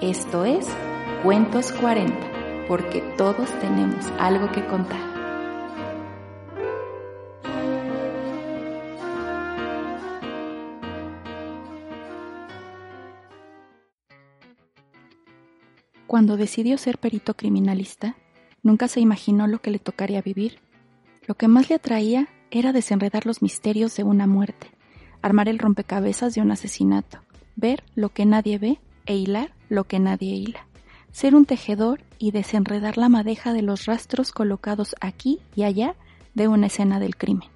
Esto es Cuentos 40, porque todos tenemos algo que contar. Cuando decidió ser perito criminalista, nunca se imaginó lo que le tocaría vivir. Lo que más le atraía era desenredar los misterios de una muerte, armar el rompecabezas de un asesinato, ver lo que nadie ve e hilar lo que nadie hila, ser un tejedor y desenredar la madeja de los rastros colocados aquí y allá de una escena del crimen.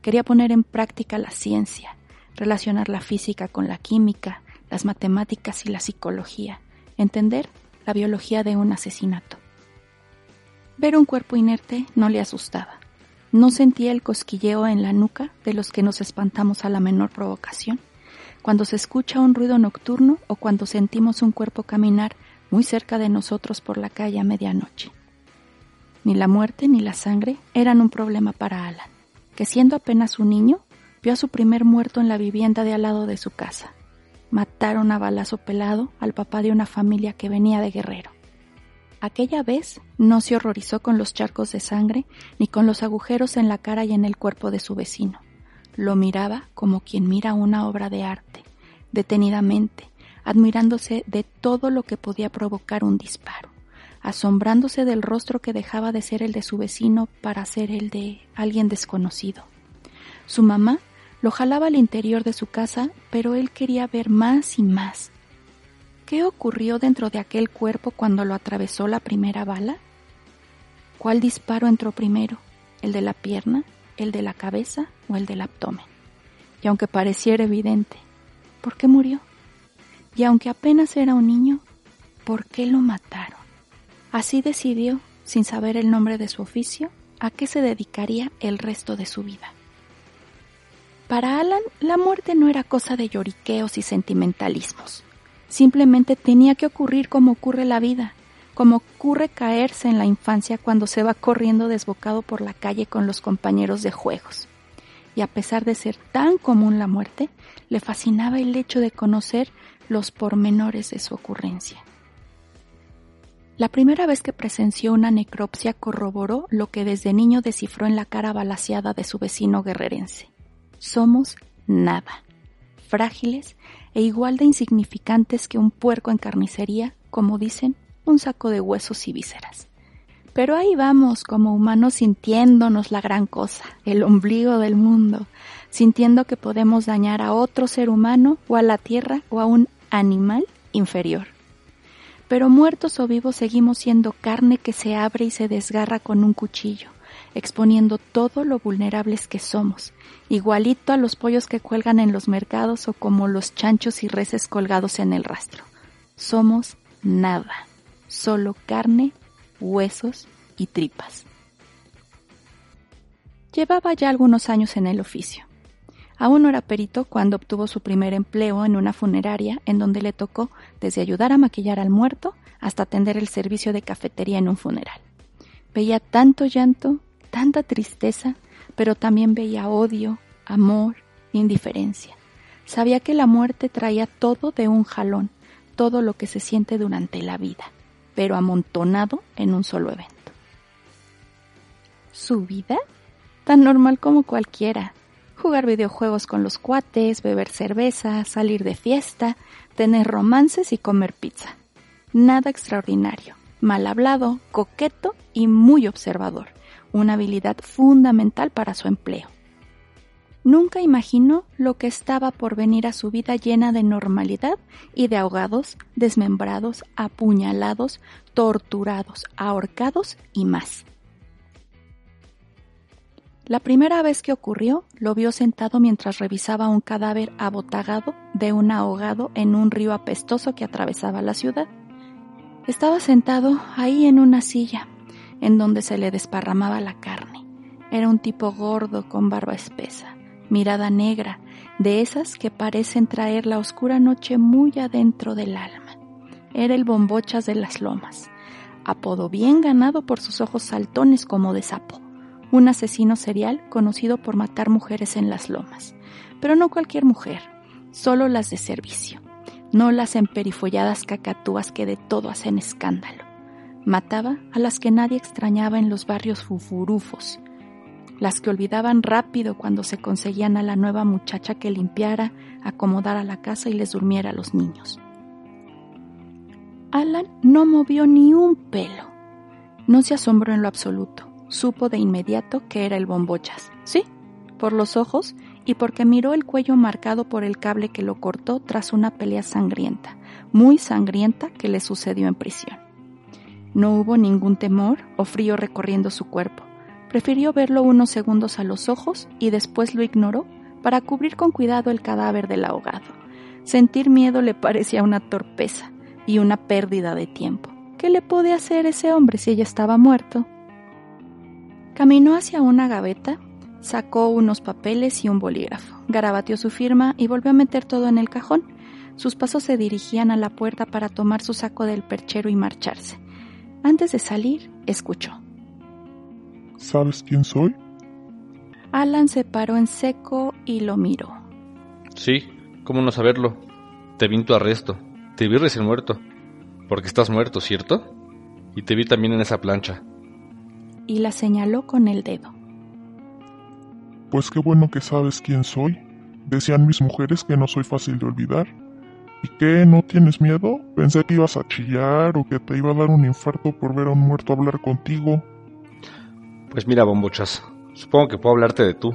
Quería poner en práctica la ciencia, relacionar la física con la química, las matemáticas y la psicología, entender la biología de un asesinato. Ver un cuerpo inerte no le asustaba. No sentía el cosquilleo en la nuca de los que nos espantamos a la menor provocación cuando se escucha un ruido nocturno o cuando sentimos un cuerpo caminar muy cerca de nosotros por la calle a medianoche. Ni la muerte ni la sangre eran un problema para Alan, que siendo apenas un niño, vio a su primer muerto en la vivienda de al lado de su casa. Mataron a balazo pelado al papá de una familia que venía de Guerrero. Aquella vez no se horrorizó con los charcos de sangre ni con los agujeros en la cara y en el cuerpo de su vecino lo miraba como quien mira una obra de arte, detenidamente, admirándose de todo lo que podía provocar un disparo, asombrándose del rostro que dejaba de ser el de su vecino para ser el de alguien desconocido. Su mamá lo jalaba al interior de su casa, pero él quería ver más y más. ¿Qué ocurrió dentro de aquel cuerpo cuando lo atravesó la primera bala? ¿Cuál disparo entró primero? ¿El de la pierna? el de la cabeza o el del abdomen. Y aunque pareciera evidente, ¿por qué murió? Y aunque apenas era un niño, ¿por qué lo mataron? Así decidió, sin saber el nombre de su oficio, a qué se dedicaría el resto de su vida. Para Alan, la muerte no era cosa de lloriqueos y sentimentalismos. Simplemente tenía que ocurrir como ocurre la vida, como ocurre caerse en la infancia cuando se va corriendo desbocado por la calle con los compañeros de juegos. A pesar de ser tan común la muerte, le fascinaba el hecho de conocer los pormenores de su ocurrencia. La primera vez que presenció una necropsia corroboró lo que desde niño descifró en la cara balaseada de su vecino guerrerense. Somos nada, frágiles e igual de insignificantes que un puerco en carnicería, como dicen un saco de huesos y vísceras. Pero ahí vamos como humanos sintiéndonos la gran cosa, el ombligo del mundo, sintiendo que podemos dañar a otro ser humano o a la tierra o a un animal inferior. Pero muertos o vivos seguimos siendo carne que se abre y se desgarra con un cuchillo, exponiendo todo lo vulnerables que somos, igualito a los pollos que cuelgan en los mercados o como los chanchos y reses colgados en el rastro. Somos nada solo carne, huesos y tripas. Llevaba ya algunos años en el oficio. Aún no era perito cuando obtuvo su primer empleo en una funeraria en donde le tocó desde ayudar a maquillar al muerto hasta atender el servicio de cafetería en un funeral. Veía tanto llanto, tanta tristeza, pero también veía odio, amor, indiferencia. Sabía que la muerte traía todo de un jalón, todo lo que se siente durante la vida pero amontonado en un solo evento. ¿Su vida? Tan normal como cualquiera. Jugar videojuegos con los cuates, beber cerveza, salir de fiesta, tener romances y comer pizza. Nada extraordinario. Mal hablado, coqueto y muy observador. Una habilidad fundamental para su empleo. Nunca imaginó lo que estaba por venir a su vida llena de normalidad y de ahogados, desmembrados, apuñalados, torturados, ahorcados y más. La primera vez que ocurrió, lo vio sentado mientras revisaba un cadáver abotagado de un ahogado en un río apestoso que atravesaba la ciudad. Estaba sentado ahí en una silla, en donde se le desparramaba la carne. Era un tipo gordo con barba espesa, mirada negra, de esas que parecen traer la oscura noche muy adentro del alma. Era el bombochas de las lomas, apodo bien ganado por sus ojos saltones como de sapo un asesino serial conocido por matar mujeres en las lomas. Pero no cualquier mujer, solo las de servicio, no las emperifolladas cacatúas que de todo hacen escándalo. Mataba a las que nadie extrañaba en los barrios fufurufos, las que olvidaban rápido cuando se conseguían a la nueva muchacha que limpiara, acomodara la casa y les durmiera a los niños. Alan no movió ni un pelo. No se asombró en lo absoluto supo de inmediato que era el bombochas. Sí, por los ojos y porque miró el cuello marcado por el cable que lo cortó tras una pelea sangrienta, muy sangrienta que le sucedió en prisión. No hubo ningún temor o frío recorriendo su cuerpo. Prefirió verlo unos segundos a los ojos y después lo ignoró para cubrir con cuidado el cadáver del ahogado. Sentir miedo le parecía una torpeza y una pérdida de tiempo. ¿Qué le puede hacer ese hombre si ella estaba muerto? Caminó hacia una gaveta, sacó unos papeles y un bolígrafo, garabateó su firma y volvió a meter todo en el cajón. Sus pasos se dirigían a la puerta para tomar su saco del perchero y marcharse. Antes de salir, escuchó. ¿Sabes quién soy? Alan se paró en seco y lo miró. Sí, ¿cómo no saberlo? Te vi en tu arresto. Te vi recién muerto. Porque estás muerto, ¿cierto? Y te vi también en esa plancha y la señaló con el dedo. Pues qué bueno que sabes quién soy. Decían mis mujeres que no soy fácil de olvidar. ¿Y qué? ¿No tienes miedo? Pensé que ibas a chillar o que te iba a dar un infarto por ver a un muerto hablar contigo. Pues mira, bombochas, supongo que puedo hablarte de tú.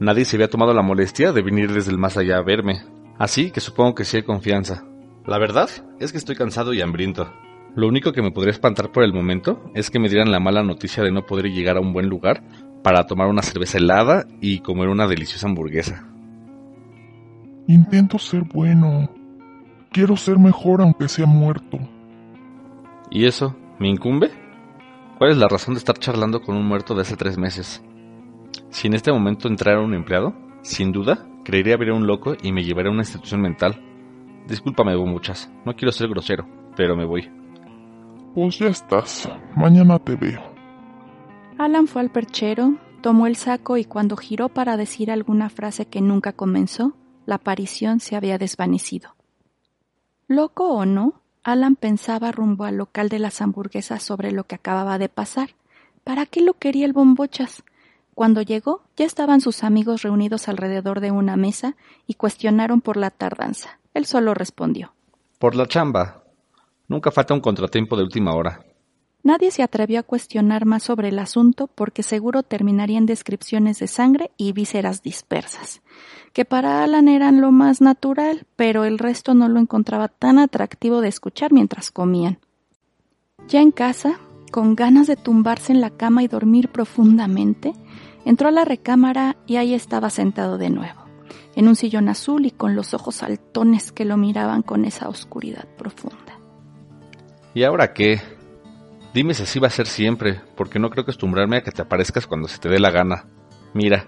Nadie se había tomado la molestia de venir desde el más allá a verme, así que supongo que sí hay confianza. La verdad es que estoy cansado y hambriento. Lo único que me podría espantar por el momento es que me dieran la mala noticia de no poder llegar a un buen lugar para tomar una cerveza helada y comer una deliciosa hamburguesa. Intento ser bueno. Quiero ser mejor aunque sea muerto. ¿Y eso? ¿Me incumbe? ¿Cuál es la razón de estar charlando con un muerto de hace tres meses? Si en este momento entrara un empleado, sin duda, creería ver a un loco y me llevaría a una institución mental. Discúlpame, muchas, no quiero ser grosero, pero me voy. Pues ya estás. Mañana te veo. Alan fue al perchero, tomó el saco y cuando giró para decir alguna frase que nunca comenzó, la aparición se había desvanecido. Loco o no, Alan pensaba rumbo al local de las hamburguesas sobre lo que acababa de pasar. ¿Para qué lo quería el bombochas? Cuando llegó, ya estaban sus amigos reunidos alrededor de una mesa y cuestionaron por la tardanza. Él solo respondió. Por la chamba. Nunca falta un contratiempo de última hora. Nadie se atrevió a cuestionar más sobre el asunto porque seguro terminarían descripciones de sangre y vísceras dispersas, que para Alan eran lo más natural, pero el resto no lo encontraba tan atractivo de escuchar mientras comían. Ya en casa, con ganas de tumbarse en la cama y dormir profundamente, entró a la recámara y ahí estaba sentado de nuevo, en un sillón azul y con los ojos saltones que lo miraban con esa oscuridad profunda. ¿Y ahora qué? Dime si así va a ser siempre, porque no creo acostumbrarme a que te aparezcas cuando se te dé la gana. Mira,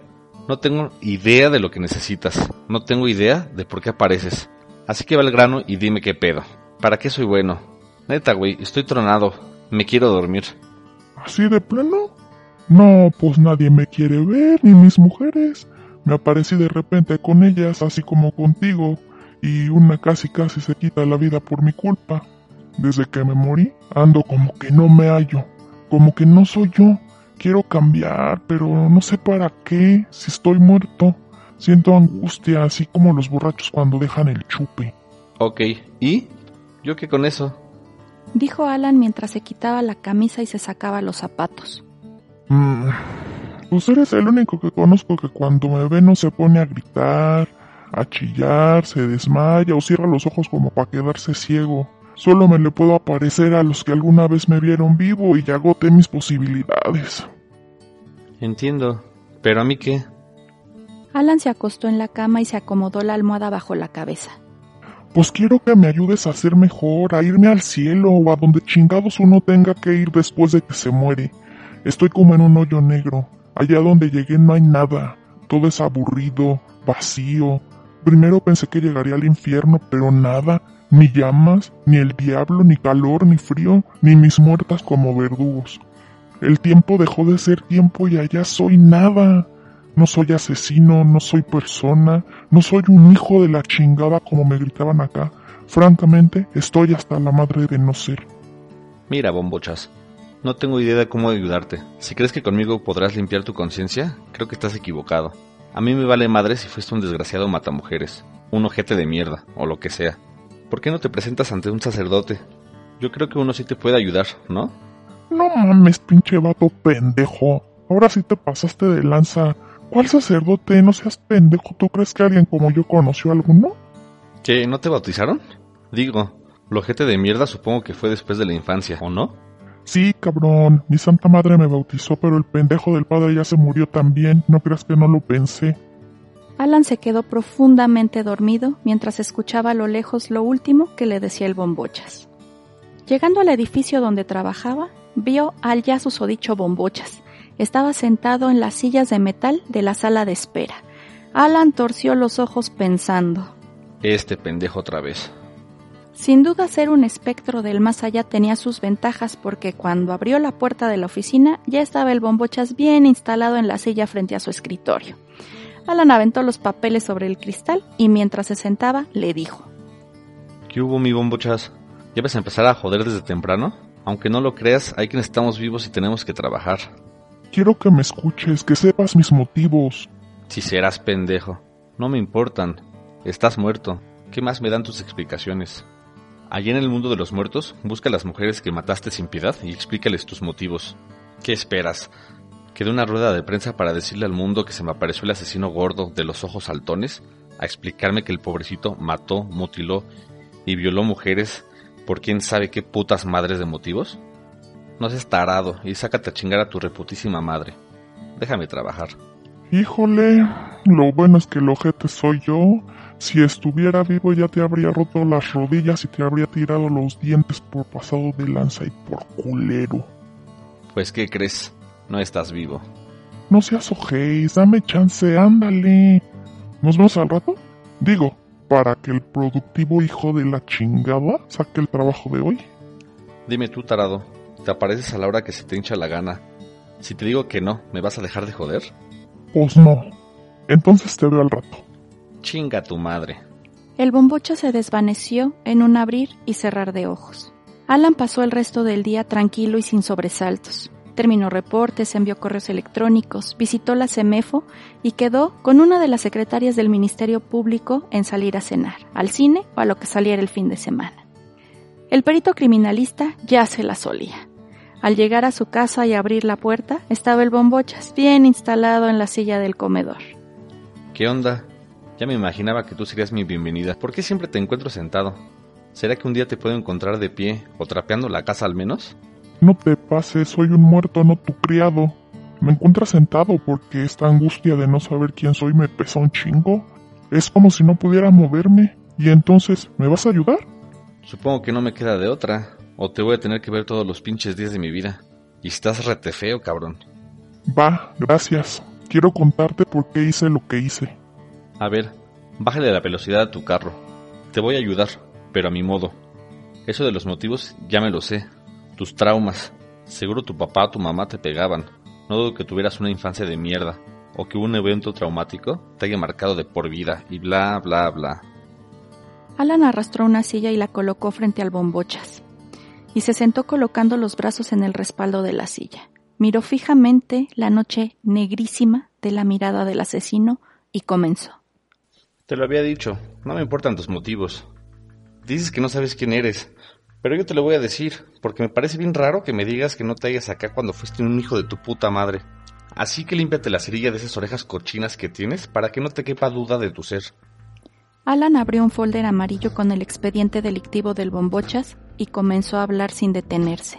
no tengo idea de lo que necesitas, no tengo idea de por qué apareces. Así que va al grano y dime qué pedo. ¿Para qué soy bueno? Neta, güey, estoy tronado, me quiero dormir. ¿Así de plano? No, pues nadie me quiere ver, ni mis mujeres. Me aparecí de repente con ellas, así como contigo, y una casi casi se quita la vida por mi culpa. Desde que me morí, ando como que no me hallo, como que no soy yo. Quiero cambiar, pero no sé para qué, si estoy muerto. Siento angustia, así como los borrachos cuando dejan el chupe. Ok, ¿y? ¿Yo qué con eso? Dijo Alan mientras se quitaba la camisa y se sacaba los zapatos. Mm, pues eres el único que conozco que cuando me ve no se pone a gritar, a chillar, se desmaya o cierra los ojos como para quedarse ciego. Solo me le puedo aparecer a los que alguna vez me vieron vivo y ya agoté mis posibilidades. Entiendo, ¿Pero a mí qué? Alan se acostó en la cama y se acomodó la almohada bajo la cabeza. Pues quiero que me ayudes a ser mejor, a irme al cielo o a donde chingados uno tenga que ir después de que se muere. Estoy como en un hoyo negro. Allá donde llegué no hay nada. Todo es aburrido, vacío. Primero pensé que llegaría al infierno, pero nada. Ni llamas, ni el diablo, ni calor, ni frío, ni mis muertas como verdugos. El tiempo dejó de ser tiempo y allá soy nada. No soy asesino, no soy persona, no soy un hijo de la chingada como me gritaban acá. Francamente, estoy hasta la madre de no ser. Mira, bombochas, no tengo idea de cómo ayudarte. Si crees que conmigo podrás limpiar tu conciencia, creo que estás equivocado. A mí me vale madre si fuiste un desgraciado matamujeres, un ojete de mierda, o lo que sea. ¿Por qué no te presentas ante un sacerdote? Yo creo que uno sí te puede ayudar, ¿no? No mames, pinche vato pendejo. Ahora sí te pasaste de lanza. ¿Cuál sacerdote? No seas pendejo. ¿Tú crees que alguien como yo conoció a alguno? ¿Que no te bautizaron? Digo, lo de mierda supongo que fue después de la infancia, ¿o no? Sí, cabrón. Mi santa madre me bautizó, pero el pendejo del padre ya se murió también. No creas que no lo pensé. Alan se quedó profundamente dormido mientras escuchaba a lo lejos lo último que le decía el bombochas. Llegando al edificio donde trabajaba, vio al ya susodicho bombochas. Estaba sentado en las sillas de metal de la sala de espera. Alan torció los ojos pensando. Este pendejo otra vez. Sin duda ser un espectro del más allá tenía sus ventajas porque cuando abrió la puerta de la oficina ya estaba el bombochas bien instalado en la silla frente a su escritorio. Alan aventó los papeles sobre el cristal y mientras se sentaba le dijo. ¿Qué hubo mi bombochas? ¿Ya vas a empezar a joder desde temprano? Aunque no lo creas, hay quienes estamos vivos y tenemos que trabajar. Quiero que me escuches, que sepas mis motivos. Si serás pendejo. No me importan. Estás muerto. ¿Qué más me dan tus explicaciones? Allí en el mundo de los muertos, busca a las mujeres que mataste sin piedad y explícales tus motivos. ¿Qué esperas? ¿Que dé una rueda de prensa para decirle al mundo que se me apareció el asesino gordo de los ojos saltones? ¿A explicarme que el pobrecito mató, mutiló y violó mujeres por quién sabe qué putas madres de motivos? No seas tarado y sácate a chingar a tu reputísima madre. Déjame trabajar. Híjole, lo bueno es que el ojete soy yo. Si estuviera vivo ya te habría roto las rodillas y te habría tirado los dientes por pasado de lanza y por culero. Pues ¿qué crees? No estás vivo. No seas ojéis, dame chance, ándale. ¿Nos vemos al rato? Digo, para que el productivo hijo de la chingada saque el trabajo de hoy. Dime tú, tarado, ¿te apareces a la hora que se te hincha la gana? Si te digo que no, ¿me vas a dejar de joder? Pues no. Entonces te veo al rato. Chinga tu madre. El bombocho se desvaneció en un abrir y cerrar de ojos. Alan pasó el resto del día tranquilo y sin sobresaltos. Terminó reportes, envió correos electrónicos, visitó la CEMEFO y quedó con una de las secretarias del Ministerio Público en salir a cenar, al cine o a lo que saliera el fin de semana. El perito criminalista ya se la solía. Al llegar a su casa y abrir la puerta, estaba el bombochas bien instalado en la silla del comedor. ¿Qué onda? Ya me imaginaba que tú serías mi bienvenida. ¿Por qué siempre te encuentro sentado? ¿Será que un día te puedo encontrar de pie o trapeando la casa al menos? No te pases, soy un muerto, no tu criado. Me encuentras sentado porque esta angustia de no saber quién soy me pesa un chingo. Es como si no pudiera moverme. ¿Y entonces, me vas a ayudar? Supongo que no me queda de otra. O te voy a tener que ver todos los pinches días de mi vida. Y estás rete feo, cabrón. Va, gracias. Quiero contarte por qué hice lo que hice. A ver, bájale la velocidad a tu carro. Te voy a ayudar, pero a mi modo. Eso de los motivos ya me lo sé. Tus traumas. Seguro tu papá o tu mamá te pegaban. No dudo que tuvieras una infancia de mierda. O que un evento traumático te haya marcado de por vida. Y bla, bla, bla. Alan arrastró una silla y la colocó frente al bombochas. Y se sentó colocando los brazos en el respaldo de la silla. Miró fijamente la noche negrísima de la mirada del asesino y comenzó. Te lo había dicho, no me importan tus motivos. Dices que no sabes quién eres, pero yo te lo voy a decir, porque me parece bien raro que me digas que no te hayas acá cuando fuiste un hijo de tu puta madre. Así que límpiate la cerilla de esas orejas cochinas que tienes para que no te quepa duda de tu ser. Alan abrió un folder amarillo con el expediente delictivo del bombochas y comenzó a hablar sin detenerse.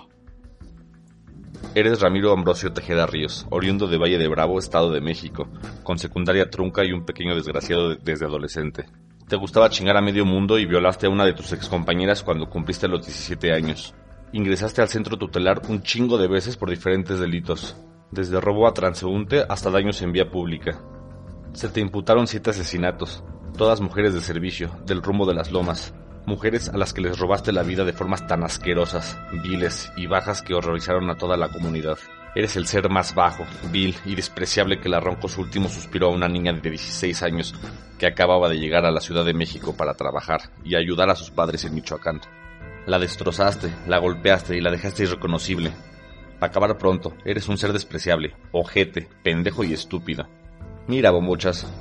Eres Ramiro Ambrosio Tejeda Ríos, oriundo de Valle de Bravo, Estado de México, con secundaria trunca y un pequeño desgraciado desde adolescente. Te gustaba chingar a medio mundo y violaste a una de tus excompañeras cuando cumpliste los 17 años. Ingresaste al centro tutelar un chingo de veces por diferentes delitos, desde robo a transeúnte hasta daños en vía pública. Se te imputaron siete asesinatos, todas mujeres de servicio, del rumbo de las lomas, mujeres a las que les robaste la vida de formas tan asquerosas, viles y bajas que horrorizaron a toda la comunidad. Eres el ser más bajo, vil y despreciable que le arrancó su último suspiro a una niña de 16 años que acababa de llegar a la Ciudad de México para trabajar y ayudar a sus padres en Michoacán. La destrozaste, la golpeaste y la dejaste irreconocible. Para acabar pronto, eres un ser despreciable, ojete, pendejo y estúpido. Mira, bombochas,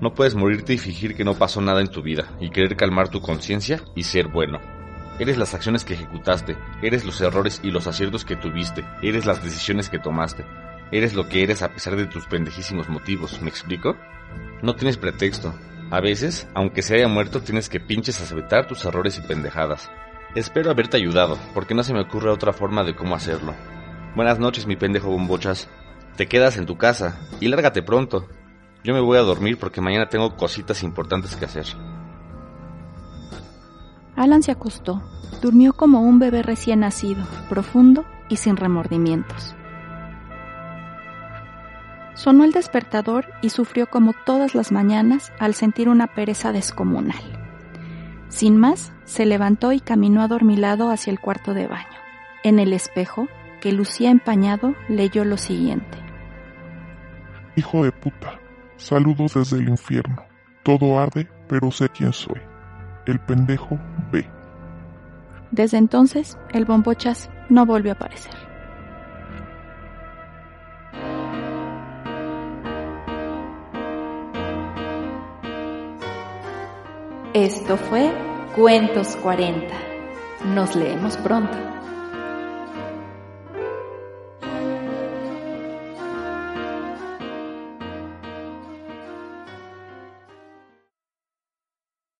no puedes morirte y fingir que no pasó nada en tu vida y querer calmar tu conciencia y ser bueno. Eres las acciones que ejecutaste, eres los errores y los aciertos que tuviste, eres las decisiones que tomaste, eres lo que eres a pesar de tus pendejísimos motivos, ¿me explico? No tienes pretexto. A veces, aunque se haya muerto, tienes que pinches aceptar tus errores y pendejadas. Espero haberte ayudado, porque no se me ocurre otra forma de cómo hacerlo. Buenas noches, mi pendejo bombochas. Te quedas en tu casa y lárgate pronto. Yo me voy a dormir porque mañana tengo cositas importantes que hacer. Alan se acostó. Durmió como un bebé recién nacido, profundo y sin remordimientos. Sonó el despertador y sufrió como todas las mañanas al sentir una pereza descomunal. Sin más, se levantó y caminó adormilado hacia el cuarto de baño. En el espejo, que lucía empañado, leyó lo siguiente. Hijo de puta, Saludos desde el infierno. Todo arde, pero sé quién soy. El pendejo ve. Desde entonces, el bombochas no volvió a aparecer. Esto fue Cuentos 40. Nos leemos pronto.